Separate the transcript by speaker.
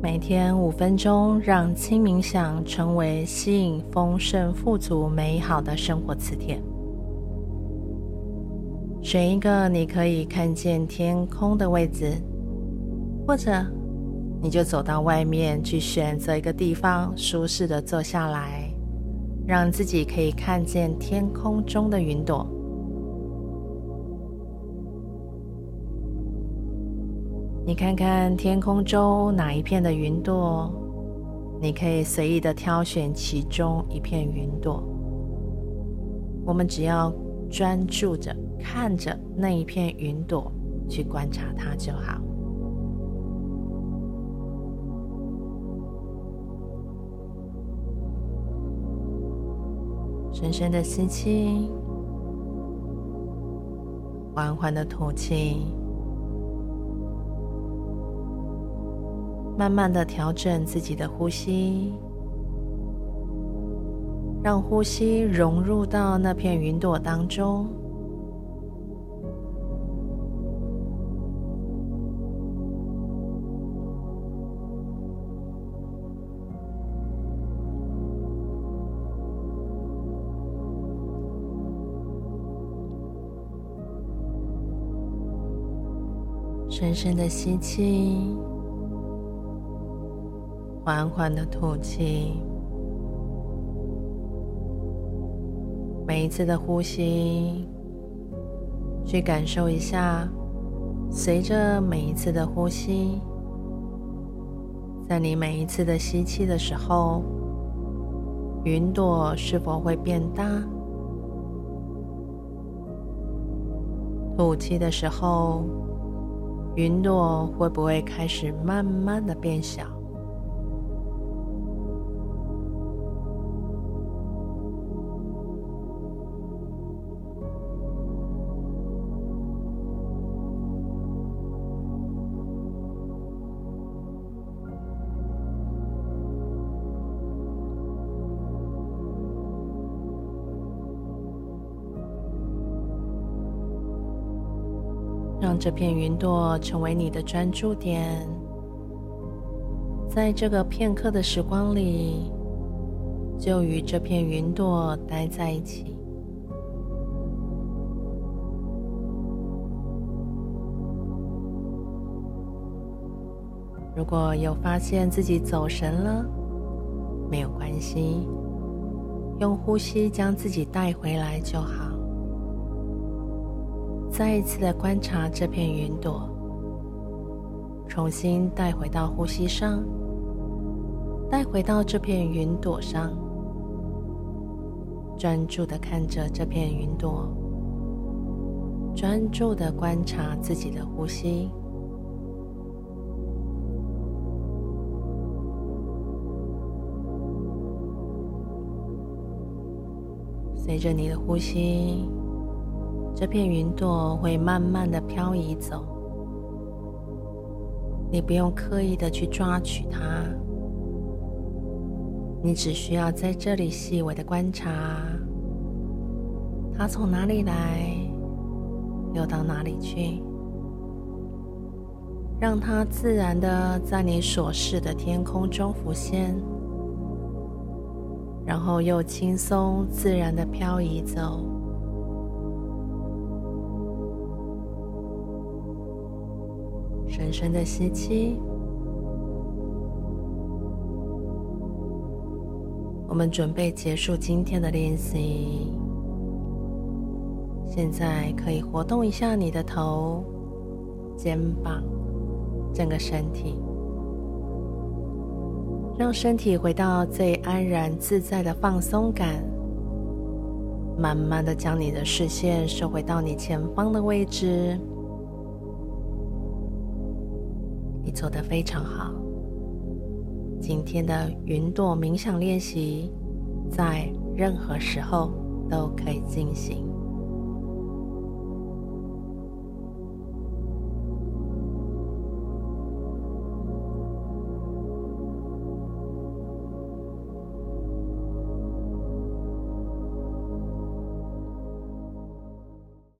Speaker 1: 每天五分钟，让轻冥想成为吸引丰盛、富足、美好的生活磁铁。选一个你可以看见天空的位置，或者你就走到外面去，选择一个地方，舒适的坐下来，让自己可以看见天空中的云朵。你看看天空中哪一片的云朵，你可以随意的挑选其中一片云朵。我们只要专注着看着那一片云朵，去观察它就好。深深的吸气，缓缓的吐气。慢慢的调整自己的呼吸，让呼吸融入到那片云朵当中。深深的吸气。缓缓的吐气，每一次的呼吸，去感受一下，随着每一次的呼吸，在你每一次的吸气的时候，云朵是否会变大？吐气的时候，云朵会不会开始慢慢的变小？让这片云朵成为你的专注点，在这个片刻的时光里，就与这片云朵待在一起。如果有发现自己走神了，没有关系，用呼吸将自己带回来就好。再一次的观察这片云朵，重新带回到呼吸上，带回到这片云朵上，专注的看着这片云朵，专注的观察自己的呼吸，随着你的呼吸。这片云朵会慢慢的飘移走，你不用刻意的去抓取它，你只需要在这里细微的观察，它从哪里来，又到哪里去，让它自然的在你所视的天空中浮现，然后又轻松自然的飘移走。深深的吸气，我们准备结束今天的练习。现在可以活动一下你的头、肩膀、整个身体，让身体回到最安然自在的放松感。慢慢的将你的视线收回到你前方的位置。你做得非常好。今天的云朵冥想练习，在任何时候都可以进行。